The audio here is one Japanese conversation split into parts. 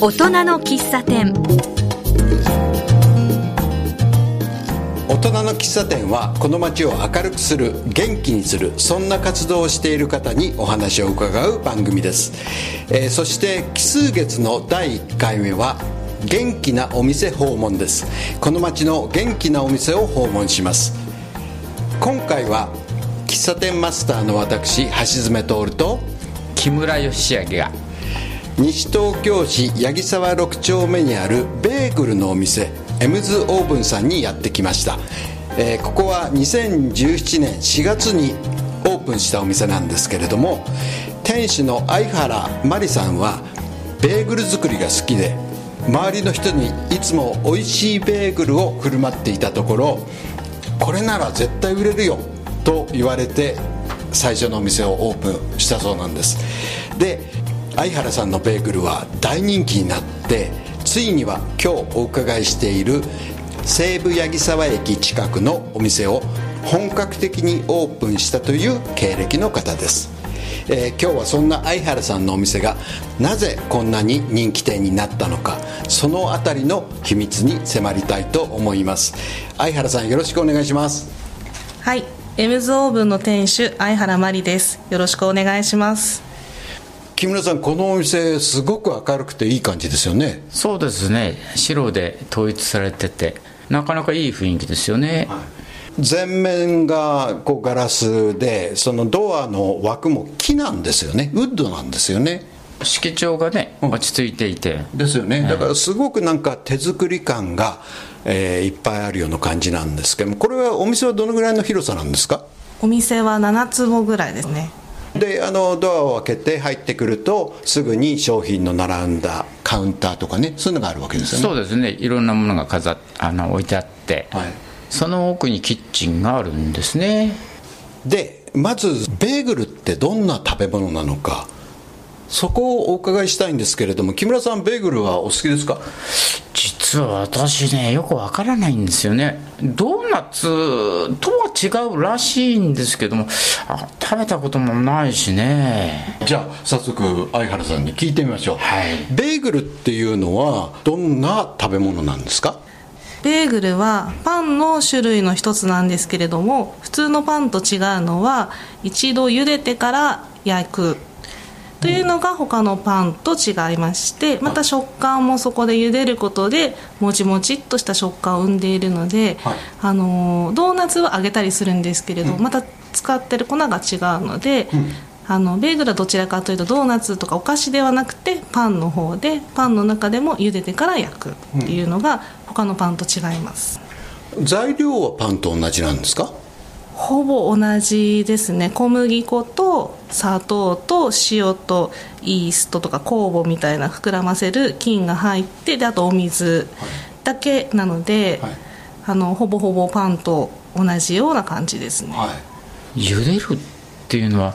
大人の喫茶店。大人の喫茶店はこの街を明るくする元気にするそんな活動をしている方にお話を伺う番組です、えーそして奇数月の第1回目は元気なお店訪問です。この街の元気なお店を訪問します。今回は喫茶店マスターの私橋爪徹と木村義明が西東京市八木沢6丁目にあるベーグルのお店エムズオーブンさんにやってきました、えーここは2017年4月にオープンしたお店なんですけれども店主の相原真理さんはベーグル作りが好きで周りの人にいつも美味しいベーグルを振る舞っていたところこれなら絶対売れるよと言われて最初のお店をオープンしたそうなんです。で相原さんのベーグルは大人気になってついには今日お伺いしている西武八木沢駅近くのお店を本格的にオープンしたという経歴の方ですえー今日はそんな相原さんのお店がなぜこんなに人気店になったのかそのあたりの秘密に迫りたいと思います相原さんよろしくお願いしますはい、エムズオーブンの店主相原真理です。よろしくお願いします。木村さんこのお店すごく明るくていい感じですよね。そうですね。白で統一されててなかなかいい雰囲気ですよね、全面がこうガラスでそのドアの枠も木なんですよね。ウッドなんですよね。色調がね落ち着いていて。ですよね。だからすごくなんか手作り感が、えーいっぱいあるような感じなんですけどもこれはお店はどのぐらいの広さなんですか？お店は7坪ぐらいですね。であのドアを開けて入ってくるとすぐに商品の並んだカウンターとかねそういうのがあるわけですよね。そうですね。いろんなものが飾っあの置いてあって、はい。その奥にキッチンがあるんですね。でまずベーグルってどんな食べ物なのか。そこをお伺いしたいんですけれども木村さんベーグルはお好きですか？実は私ねよくわからないんですよね。ドーナツとは違うらしいんですけどもあ食べたこともないしね。じゃあ早速相原さんに聞いてみましょう、はい。ベーグルっていうのはどんな食べ物なんですか？ベーグルはパンの種類の一つなんですけれども、普通のパンと違うのは一度茹でてから焼く。というのが他のパンと違いましてまた食感もそこで茹でることでもちもちっとした食感を生んでいるので、はい。あのドーナツは揚げたりするんですけれど、また使ってる粉が違うので、あのベーグルはどちらかというとドーナツとかお菓子ではなくてパンの方でパンの中でも茹でてから焼くっていうのが他のパンと違います、材料はパンと同じなんですか？ほぼ同じですね。小麦粉と砂糖と塩とイーストとか酵母みたいな膨らませる菌が入ってであとお水だけなので、はい。あのほぼほぼパンと同じような感じですね。はい。茹でるっていうのは？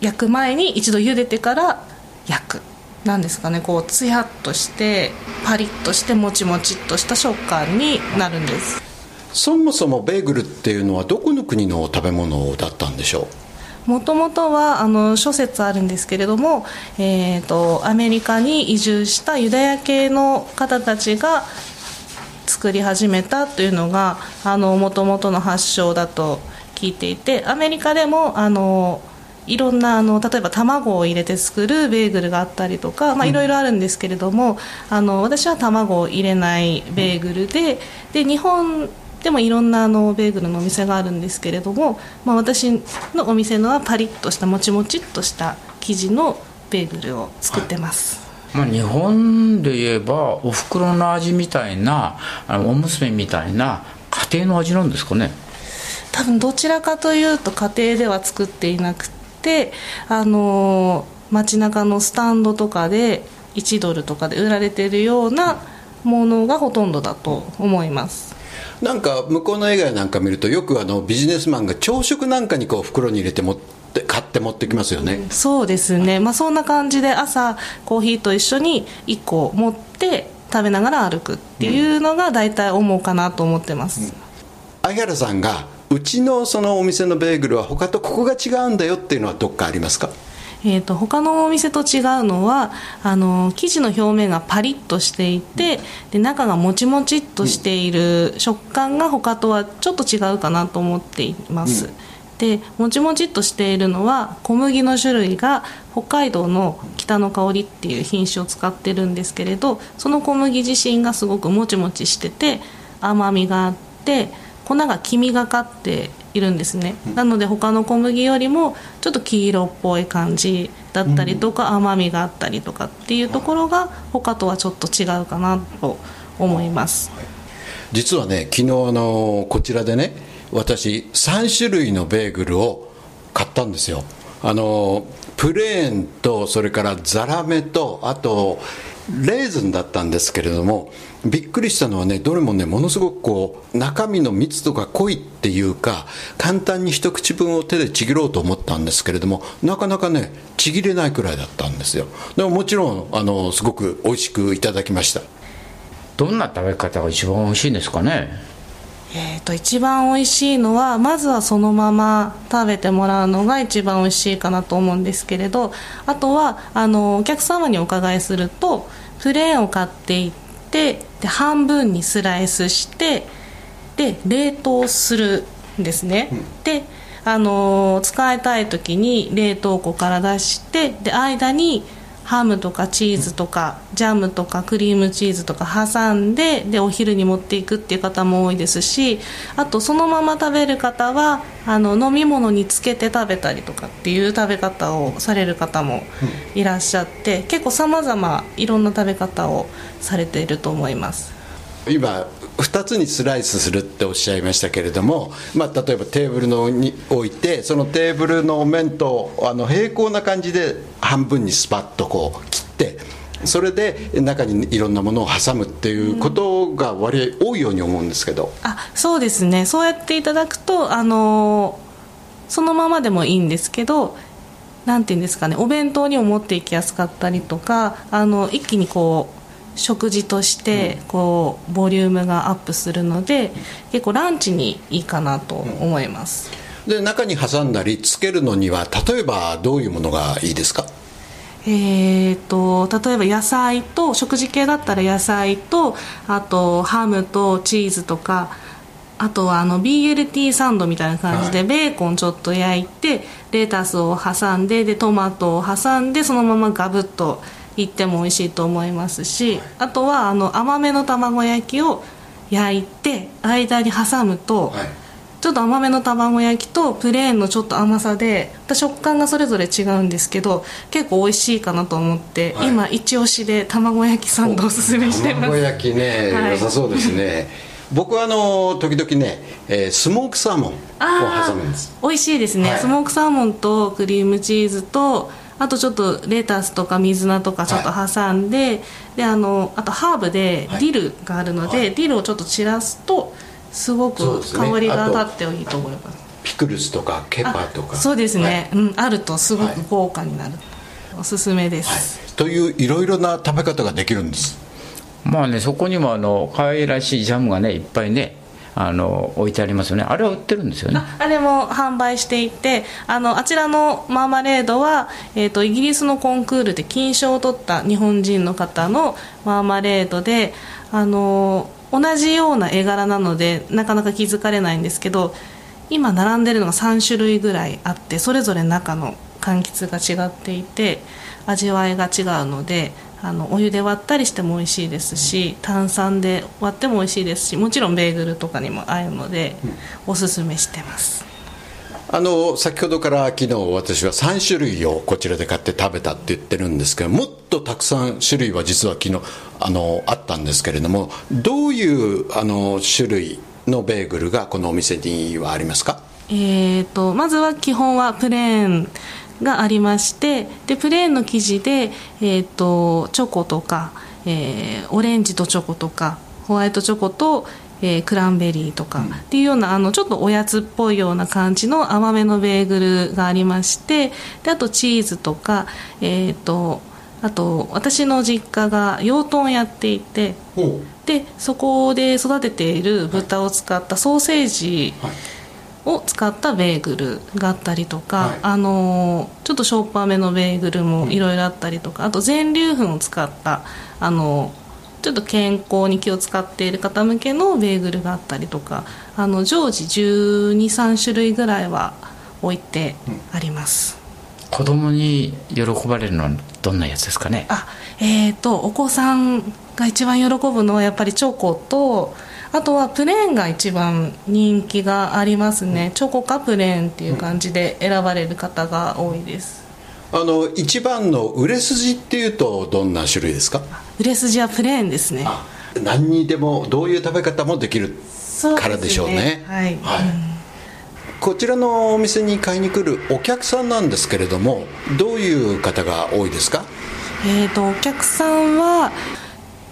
焼く前に一度茹でてから焼くなんですかね。こうツヤっとしてパリッとしてもちもちっとした食感になるんですそもそもベーグルっていうのはどこの国の食べ物だったんでしょもともとはあの諸説あるんですけれども、えー、とアメリカに移住したユダヤ系の方たちが作り始めたというのがもともとの発祥だと聞いていてアメリカでもあのいろんなあの例えば卵を入れて作るベーグルがあったりとか、まあ、いろいろあるんですけれども、あの私は卵を入れないベーグルでで日本でもいろんなあのベーグルのお店があるんですけれども、まあ、私のお店のはパリッとしたもちもちっとした生地のベーグルを作ってます、まあ、日本で言えばおふくろの味みたいなあのおむすびみたいな家庭の味なんですかね。多分どちらかというと家庭では作っていなくてあの街中のスタンドとかで1ドルとかで売られているようなものがほとんどだと思いますなんか向こうの映画なんか見るとよくあのビジネスマンが朝食なんかにこう袋に入れて持って買って持ってきますよね、そうですね。まあそんな感じで朝コーヒーと一緒に1個持って食べながら歩くっていうのが大体思うかなと思ってます、相原さんがうちのそのお店のベーグルは他とここが違うんだよっていうのはどっかありますか？えーと、他のお店と違うのはあの生地の表面がパリッとしていてで中がもちもちっとしている食感が他とはちょっと違うかなと思っています、うん、でもちもちっとしているのは小麦の種類が北海道の北の香りっていう品種を使ってるんですけれどその小麦自身がすごくもちもちしてて甘みがあって粉が黄みがかっているんですね、なので他の小麦よりもちょっと黄色っぽい感じだったりとか、甘みがあったりとかっていうところが他とはちょっと違うかなと思います。実はね昨日あのこちらでね私3種類のベーグルを買ったんですよ。あのプレーンとそれからザラメとあとレーズンだったんですけれどもびっくりしたのはねどれもねものすごくこう中身の密度が濃いっていうか簡単に一口分を手でちぎろうと思ったんですけれどもなかなかねちぎれないくらいだったんですよ。でももちろんあのすごく美味しくいただきました。どんな食べ方が一番美味しいんですかね？えーと、一番美味しいのはまずはそのまま食べてもらうのが一番美味しいかなと思うんですけれどあとはあのお客様にお伺いするとプレーンを買っていってで半分にスライスしてで冷凍するんですね、うん、であの使いたい時に冷凍庫から出してで間にハムとかチーズとかジャムとかクリームチーズとか挟んででお昼に持っていくっていう方も多いですしあとそのまま食べる方はあの飲み物につけて食べたりとかっていう食べ方をされる方もいらっしゃって結構さまざまいろんな食べ方をされていると思います。今2つにスライスするっておっしゃいましたけれども、まあ、例えばテーブルのに置いてそのテーブルの面とあの平行な感じで半分にスパッとこう切ってそれで中にいろんなものを挟むっていうことが割合多いように思うんですけど、あそうですね。そうやっていただくとあのそのままでもいいんですけどなんていうんですかね。お弁当にも持っていきやすかったりとかあの一気にこう食事としてこうボリュームがアップするので結構ランチにいいかなと思います、で中に挟んだりつけるのには例えばどういうものがいいですか？えーと、例えば野菜と食事系だったら野菜とあとハムとチーズとかあとはあの BLT サンドみたいな感じでベーコンちょっと焼いてレタスを挟んででトマトを挟んでそのままガブッといっても美味しいと思いますしあとはあの甘めの卵焼きを焼いて間に挟むと、はい、ちょっと甘めの卵焼きとプレーンのちょっと甘さで食感がそれぞれ違うんですけど結構美味しいかなと思って、はい、今一押しで卵焼きサンドをおすすめしてます。卵焼きね、はい、良さそうですね。僕はあの時々ね、えー、スモークサーモンを挟むんです。美味しいですね、スモークサーモンとクリームチーズとあとちょっとレタスとか水菜とかちょっと挟んで、はい、であのあとハーブでディルがあるので、はい、ディルをちょっと散らすとすごく香りが立っていいと思います、ね、ピクルスとかケパーとか。そうですね、はい、うん、あるとすごく豪華になる、おすすめです、といういろいろな食べ方ができるんです。まあねそこにもあの可愛らしいジャムがねいっぱいねあの置いてありますよね。あれは売ってるんですよね。あれも販売していてあのあちらのマーマレードは、えーと、イギリスのコンクールで金賞を取った日本人の方のマーマレードであの同じような絵柄なのでなかなか気づかれないんですけど今並んでるのが3種類ぐらいあってそれぞれ中の柑橘が違っていて味わいが違うのであのお湯で割ったりしても美味しいですし炭酸で割っても美味しいですしもちろんベーグルとかにも合うので、うん、おすすめしてます。あの先ほどから昨日私は3種類をこちらで買って食べたって言ってるんですけどもっとたくさん種類は実は昨日あのあったんですけれどもどういうあの種類のベーグルがこのお店にはありますか？えーとまずは基本はプレーンがありましてでプレーンの生地で、えーと、チョコとか、えー、オレンジとチョコとかホワイトチョコと、えー、クランベリーとか、っていうようなあのちょっとおやつっぽいような感じの甘めのベーグルがありましてであとチーズとか、えーと、あと私の実家が養豚やっていてでそこで育てている豚を使ったソーセージを使ったベーグルがあったりとか、はい。あのちょっとしょっぱめのベーグルもいろいろあったりとか、あと全粒粉を使ったあのちょっと健康に気を使っている方向けのベーグルがあったりとかあの常時1 2 3種類ぐらいは置いてあります、子供に喜ばれるのはどんなやつですかね？あえー、とお子さんが一番喜ぶのはやっぱりチョコとあとはプレーンが一番人気がありますね、チョコかプレーンっていう感じで選ばれる方が多いです。あの一番の売れ筋っていうとどんな種類ですか？売れ筋はプレーンですね。何にでもどういう食べ方もできるからでしょうね。はい、こちらのお店に買いに来るお客さんなんですけれどもどういう方が多いですか？えー、とお客さんは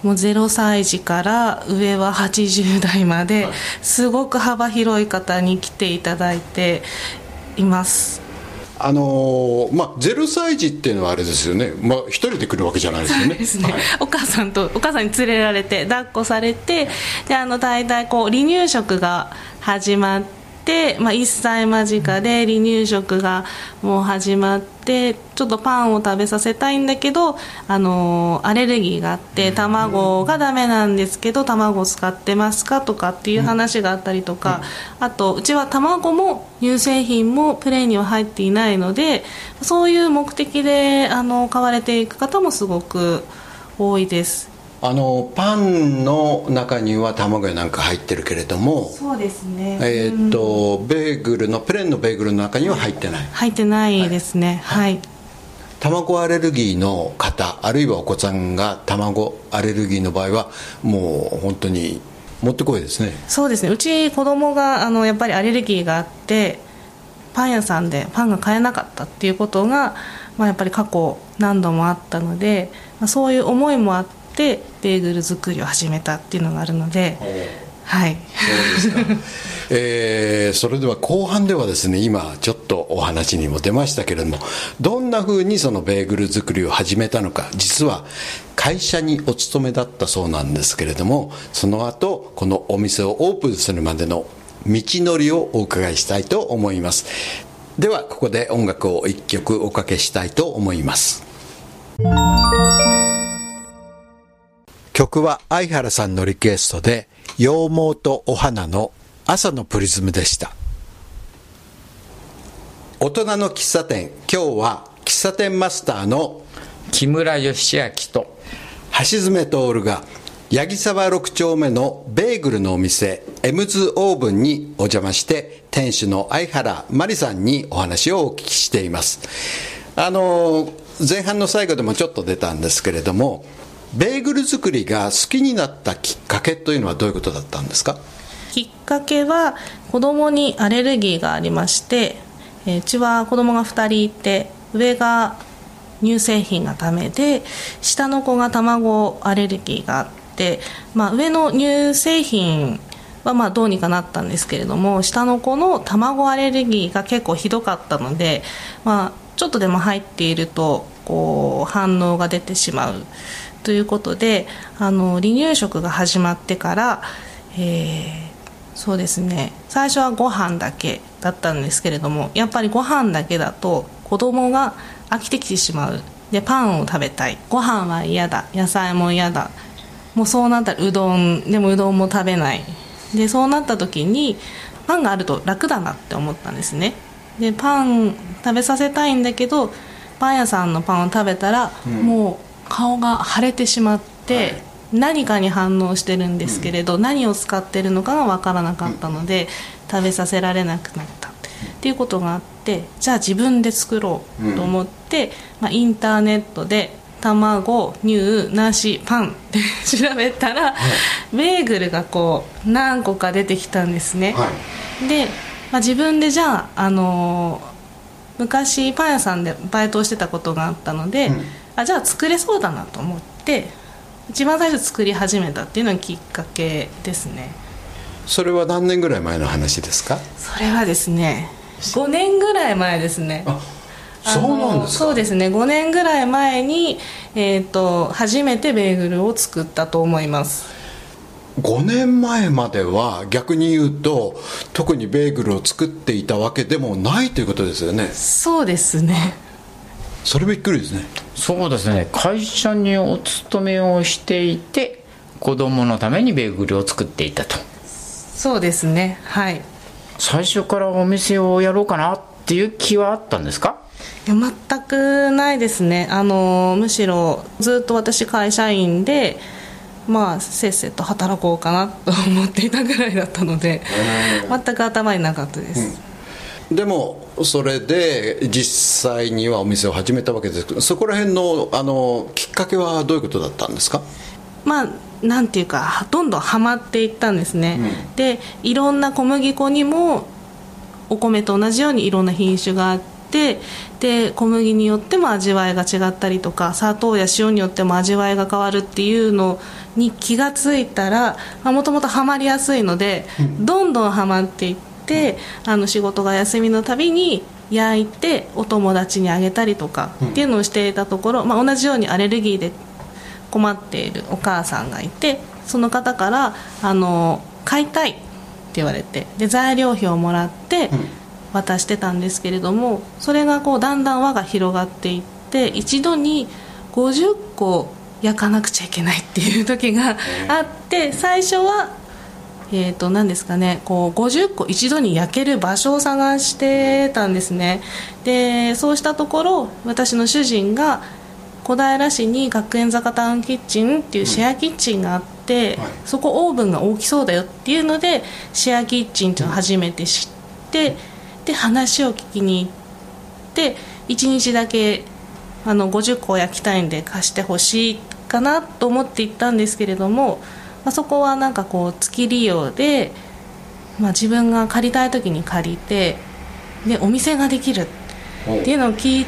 もう0歳児から上は80代まですごく幅広い方に来ていただいています。あのーまあ0歳児っていうのはあれですよね。まあ一人で来るわけじゃないですよね。ね、はい。お母さんとお母さんに連れられて抱っこされてであの大体こう離乳食が始まって、まあ、1歳間近で離乳食がもう始まってちょっとパンを食べさせたいんだけどあのアレルギーがあって卵がダメなんですけど卵を使ってますかとかっていう話があったりとか、あとうちは卵も乳製品もプレーンには入っていないのでそういう目的であの買われていく方もすごく多いですあのパンの中には卵やなんか入ってるけれどもそうですね。えーっとベーグルのプレーンのベーグルの中には入ってない。入ってないですね。はい、卵アレルギーの方あるいはお子さんが卵アレルギーの場合はもう本当にもってこいですね。そうですね。うち子供があのやっぱりアレルギーがあってパン屋さんでパンが買えなかったっていうことが、まあ、やっぱり過去何度もあったので、まあ、そういう思いもあってベーグル作りを始めたっていうのがあるのではい。そうですか、えーそれでは後半ではですね今ちょっとお話にも出ましたけれどもどんなふうにそのベーグル作りを始めたのか実は会社にお勤めだったそうなんですけれどもその後このお店をオープンするまでの道のりをお伺いしたいと思います。ではここで音楽を一曲おかけしたいと思います曲は相原さんのリクエストで羊毛とお花の朝のプリズムでした。大人の喫茶店今日は喫茶店マスターの木村義明と橋爪徹が八木沢6丁目のベーグルのお店エムズオーブンにお邪魔して店主の相原真理さんにお話をお聞きしています。あの前半の最後でもちょっと出たんですけれどもベーグル作りが好きになったきっかけというのはどういうことだったんですか？きっかけは子供にアレルギーがありまして、うちは子供が2人いて上が乳製品がダメで下の子が卵アレルギーがあって、まあ、上の乳製品はまあどうにかなったんですけれども下の子の卵アレルギーが結構ひどかったので、まあ、ちょっとでも入っているとこう反応が出てしまう。ということであの離乳食が始まってから、えーそうですね。最初はご飯だけだったんですけれどもやっぱりご飯だけだと子供が飽きてきてしまう。でパンを食べたい。ご飯は嫌だ。野菜も嫌だ。もうそうなったらうどん。でもうどんも食べない。でそうなった時にパンがあると楽だなって思ったんですね。でパン食べさせたいんだけどパン屋さんのパンを食べたら、もう顔が腫れてしまって、何かに反応してるんですけれど、何を使ってるのかが分からなかったので、食べさせられなくなった。っていうことがあってじゃあ自分で作ろうと思って、まあ、インターネットで卵乳なしパンって 調べたら、ベーグルがこう何個か出てきたんですね、で、まあ、自分でじゃあ、あのー昔パン屋さんでバイトをしてたことがあったので、あじゃあ作れそうだなと思って一番最初作り始めたっていうのがきっかけですね。それは何年ぐらい前の話ですか？それはですね5年ぐらい前ですね。そうなんですそうですね。5年ぐらい前に、えー、と初めてベーグルを作ったと思います。5年前までは逆に言うと特にベーグルを作っていたわけでもないということですよね。そうですね。それびっくりですねそうですね。会社にお勤めをしていて子供のためにベーグルを作っていたと。そうですね。はい。最初からお店をやろうかなっていう気はあったんですか？いや全くないですね。あのむしろずっと私会社員でまあせっせと働こうかなと思っていたぐらいだったので全く頭になかったです、うん、でもそれで実際にはお店を始めたわけです。けどそこら辺のあのきっかけはどういうことだったんですか？まあなんていうかどんどんはまっていったんですね、うん、でいろんな小麦粉にもお米と同じようにいろんな品種があってで小麦によっても味わいが違ったりとか砂糖や塩によっても味わいが変わるっていうのに気が付いたらもともとはまりやすいので、どんどんはまっていってあの仕事が休みのたびに焼いてお友達にあげたりとかっていうのをしていたところ、まあ、同じようにアレルギーで困っているお母さんがいてその方からあの買いたいって言われてで材料費をもらって渡してたんですけれどもそれがこうだんだん輪が広がっていって一度に50個焼かなくちゃいけないっていう時があって最初はえーと何ですかねこう50個一度に焼ける場所を探してたんですね。でそうしたところ私の主人が小平市に学園坂タウンキッチンっていうシェアキッチンがあって、そこオーブンが大きそうだよっていうのでシェアキッチンっていうのを初めて知ってで話を聞きに行って1日だけあの50個焼きたいんで貸してほしいかなと思って行ったんですけれども、まあ、そこはなんかこう月利用で、まあ、自分が借りたい時に借りてでお店ができるっていうのを聞い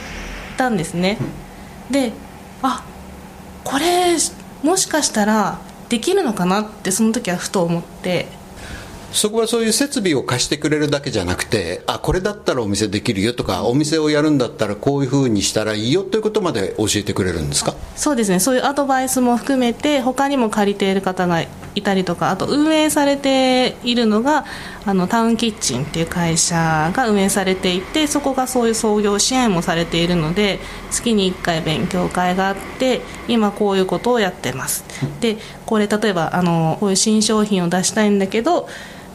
たんですね。であこれもしかしたらできるのかなってその時はふと思って。そこはそういう設備を貸してくれるだけじゃなくてあこれだったらお店できるよとかお店をやるんだったらこういうふうにしたらいいよということまで教えてくれるんですか？そうですね。そういうアドバイスも含めて他にも借りている方がいたりとかあと運営されているのがあのタウンキッチンっていう会社が運営されていてそこがそういう創業支援もされているので月に1回勉強会があって今こういうことをやってます。でこれ例えばあのこういう新商品を出したいんだけど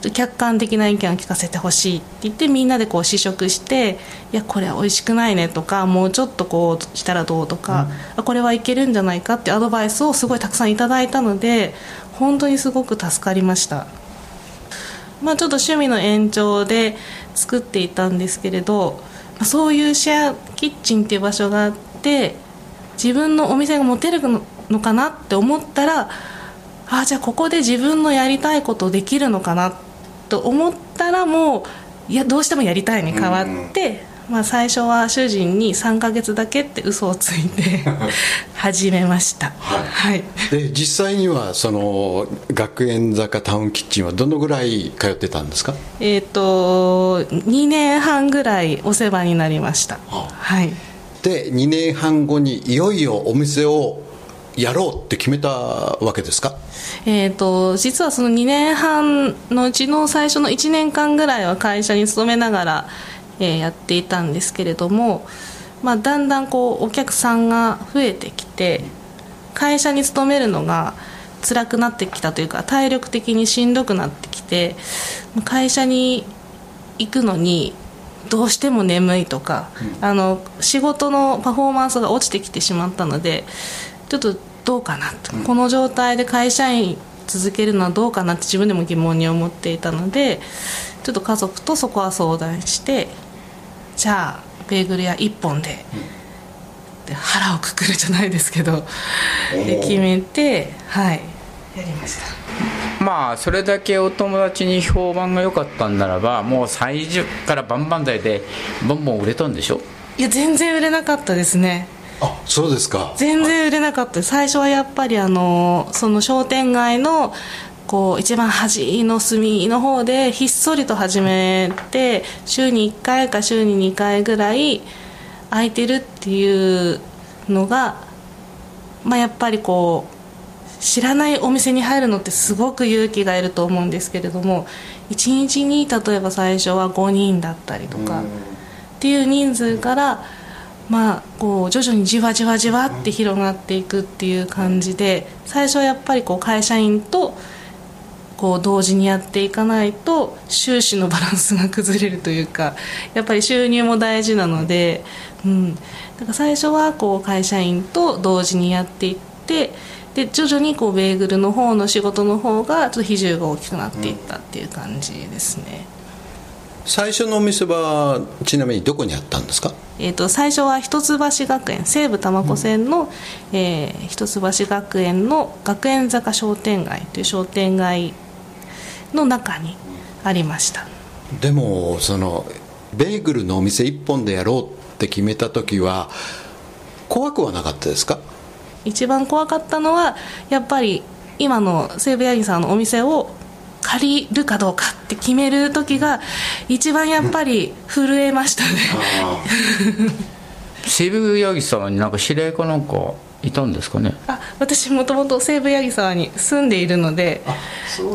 客観的な意見を聞かせてほしいって言ってみんなでこう試食していやこれは美味しくないねとかもうちょっとこうしたらどうとか、うん、これはいけるんじゃないかってアドバイスをすごいたくさんいただいたので本当にすごく助かりました。まあ、ちょっと趣味の延長で作っていたんですけれどそういうシェアキッチンっていう場所があって自分のお店が持てるのかなって思ったらあじゃあここで自分のやりたいことできるのかなと思ったらもういやどうしてもやりたいに変わって、まあ、最初は主人に3か月だけって嘘をついて 始めました、はい、はい、で実際にはその学園坂タウンキッチンはどのぐらい通ってたんですか？えっ、ー、と2年半ぐらいお世話になりました、はあ、はい。で2年半後にいよいよお店をやろうって決めたわけですか？えーと、実はその2年半のうちの最初の1年間ぐらいは会社に勤めながら、えー、やっていたんですけれども、まあ、だんだんこうお客さんが増えてきて会社に勤めるのが辛くなってきたというか体力的にしんどくなってきて会社に行くのにどうしても眠いとか、うん、あの仕事のパフォーマンスが落ちてきてしまったのでちょっとどうかなと、この状態で会社員続けるのはどうかなって自分でも疑問に思っていたのでちょっと家族とそこは相談してじゃあベーグル屋1本で,、で腹をくくるじゃないですけどで決めてはいやりました。まあそれだけお友達に評判が良かったんならばもう最初からバンバン台でボンボン売れたんでしょ？いや全然売れなかったですねあそうですか。全然売れなかった。最初はやっぱりあのその商店街のこう一番端の隅の方でひっそりと始めて週に1回か週に2回ぐらい空いてるっていうのが、まあ、やっぱりこう知らないお店に入るのってすごく勇気がいると思うんですけれども1日に例えば最初は5人だったりとかっていう人数からまあこう徐々にじわじわじわって広がっていくっていう感じで最初はやっぱりこう会社員とこう同時にやっていかないと収支のバランスが崩れるというかやっぱり収入も大事なので、うん、だから最初はこう会社員と同時にやっていってで徐々にこうベーグルの方の仕事の方がちょっと比重が大きくなっていったっていう感じですね。最初のお店はちなみにどこにあったんですか？えーと、最初は一橋学園西武多摩湖線の、うん、えー、一橋学園の学園坂商店街という商店街の中にありました。でもそのベーグルのお店一本でやろうって決めた時は怖くはなかったですか？一番怖かったのはやっぱり今の西武八木さんのお店を借りるかどうかって決める時が一番やっぱり震えましたね。西武 八木さんになんか知り合いかなんかいたんですかね？あ私もともと西武八木沢に住んでいるので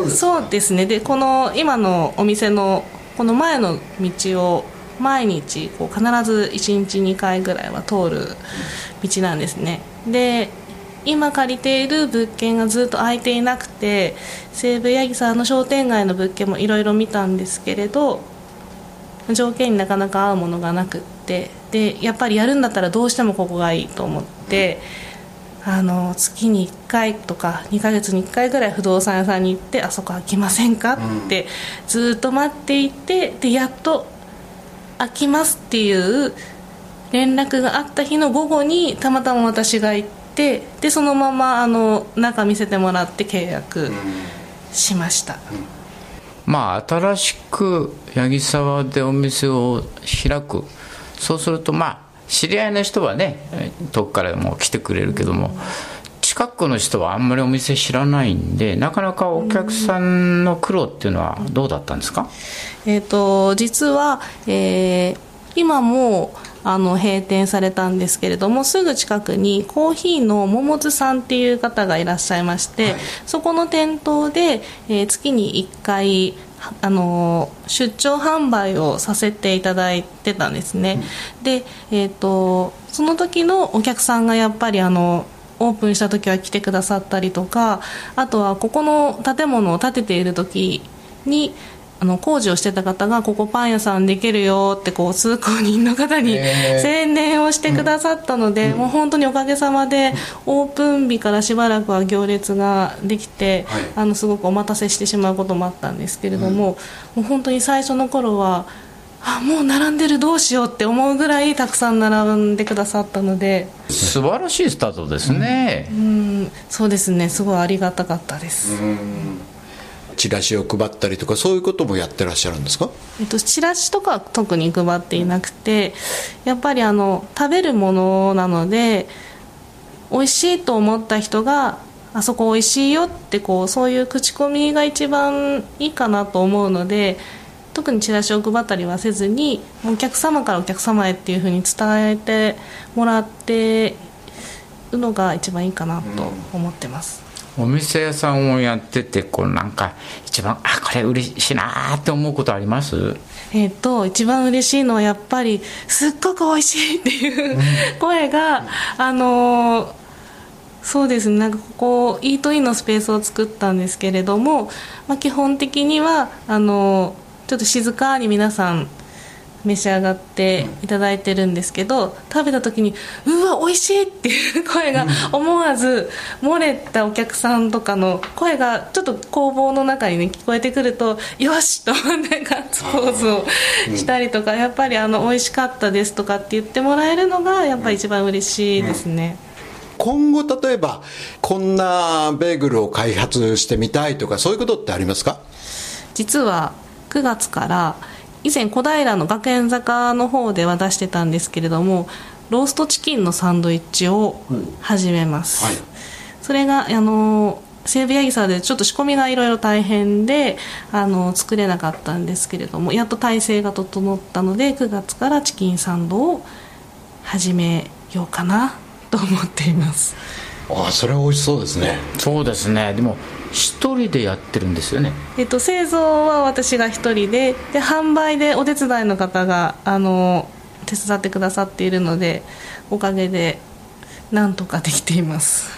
そうですね。でこの今のお店のこの前の道を毎日こう必ず1日2回ぐらいは通る道なんですね。で今借りている物件がずっと空いていなくて西武八木沢の商店街の物件もいろいろ見たんですけれど条件になかなか合うものがなくってでやっぱりやるんだったらどうしてもここがいいと思って。あの月に1回とか2ヶ月に1回ぐらい不動産屋さんに行ってあそこ空きませんかってずっと待っていてでやっと空きますっていう連絡があった日の午後にたまたま私が行ってでそのままあの中見せてもらって契約しました、まあ新しく八木沢でお店を開く。そうするとまあ知り合いの人はね遠くからも来てくれるけども近くの人はあんまりお店知らないんでなかなかお客さんの苦労っていうのはどうだったんですか、えーと、実は、えー、今もあの閉店されたんですけれどもすぐ近くにコーヒーの桃津さんっていう方がいらっしゃいまして、はい、そこの店頭で、えー、月に1回あの出張販売をさせていただいてたんですね、うん、で、えーと、その時のお客さんがやっぱりあのオープンした時は来てくださったりとかあとはここの建物を建てている時にあの工事をしてた方がここパン屋さんできるよってこう通行人の方に宣伝をしてくださったので、もう本当におかげさまでオープン日からしばらくは行列ができて、あのすごくお待たせしてしまうこともあったんですけれども、もう本当に最初の頃はあもう並んでるどうしようって思うぐらいたくさん並んでくださったので素晴らしいスタートですね、うん、うんそうですね。すごいありがたかったです、チラシを配ったりとかそういうこともやってらっしゃるんですか、えっと、チラシとかは特に配っていなくてやっぱりあの食べるものなので美味しいと思った人があそこ美味しいよってこうそういう口コミが一番いいかなと思うので特にチラシを配ったりはせずにお客様からお客様へっていうふうに伝えてもらってるのが一番いいかなと思ってます。お店屋さんをやっててこうなんか一番あこれ嬉しいなって思うことあります？えっ、と一番嬉しいのはやっぱりすっごく美味しいっていう 声が、あのー、そうですねなんかここイートインのスペースを作ったんですけれども、まあ、基本的にはあのー、ちょっと静かに皆さん召し上がっていただいてるんですけど食べた時に「うわ美味しい!」っていう声が思わず漏れたお客さんとかの声がちょっと工房の中にね聞こえてくると「よし!」とガッツポーズをしたりとかやっぱりあの「美味しかったです」とかって言ってもらえるのがやっぱり一番嬉しいですね。今後例えばこんなベーグルを開発してみたいとかそういうことってありますか？実は9月から以前小平の学園坂の方では出してたんですけれどもローストチキンのサンドイッチを始めます、はい、それがあの西武八木沢でちょっと仕込みがいろいろ大変であの作れなかったんですけれどもやっと体制が整ったので9月からチキンサンドを始めようかなと思っています。ああそれは美味しそうですね。そうですね。でも一人でやってるんですよね。えっと、製造は私が一人でで販売でお手伝いの方があの手伝ってくださっているのでおかげでなんとかできています。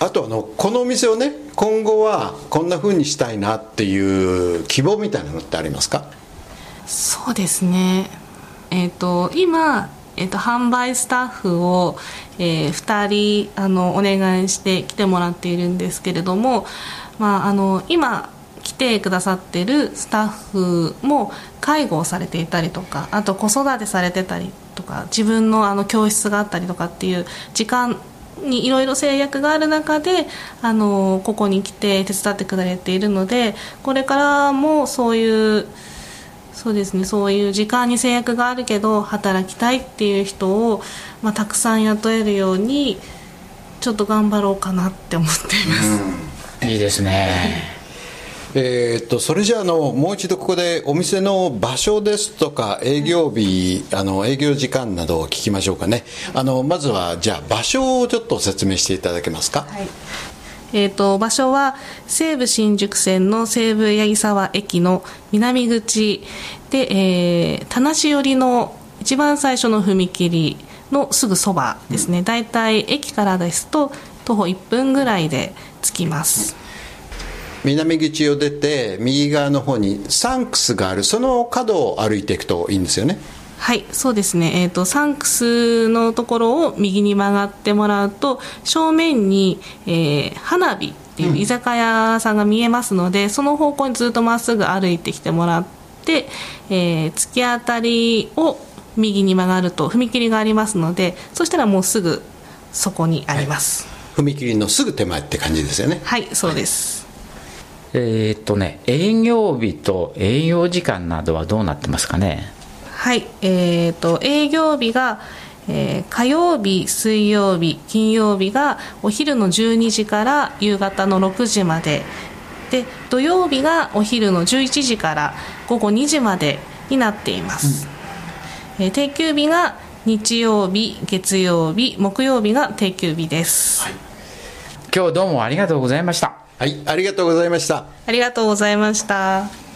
あとあのこのお店をね今後はこんな風にしたいなっていう希望みたいなのってありますか？そうですね。えっと今えっと、販売スタッフを、えー、2人あのお願いして来てもらっているんですけれども、まあ、あの今来てくださってるスタッフも介護をされていたりとかあと子育てされてたりとか自分のあの教室があったりとかっていう時間にいろいろ制約がある中であのここに来て手伝ってくれているのでこれからもそういうそうですね。そういう時間に制約があるけど働きたいっていう人を、まあ、たくさん雇えるようにちょっと頑張ろうかなって思っています、いいですね。えー、っとそれじゃあのもう一度ここでお店の場所ですとか営業日あの営業時間などを聞きましょうかね。あのまずはじゃあ場所をちょっと説明していただけますか、はいえーと、場所は西武新宿線の西武八木沢駅の南口で、えー、田無寄りの一番最初の踏切のすぐそばですね、大体駅からですと徒歩1分ぐらいで着きます、南口を出て右側の方にサンクスがある。その角を歩いていくといいんですよねはいそうですね、えーと、サンクスのところを右に曲がってもらうと正面に、えー、花火っていう居酒屋さんが見えますので、うん、その方向にずっとまっすぐ歩いてきてもらって、えー、突き当たりを右に曲がると踏切がありますのでそしたらもうすぐそこにあります、はい、踏切のすぐ手前って感じですよね。はいそうです、えー、っとね営業日と営業時間などはどうなってますかね？はい、えーと、営業日が、えー、火曜日、水曜日、金曜日がお昼の12時から夕方の6時まで。で土曜日がお昼の11時から午後2時までになっています、うん、えー、定休日が日曜日、月曜日、木曜日が定休日です、はい、今日どうもありがとうございました。はい、ありがとうございました。ありがとうございました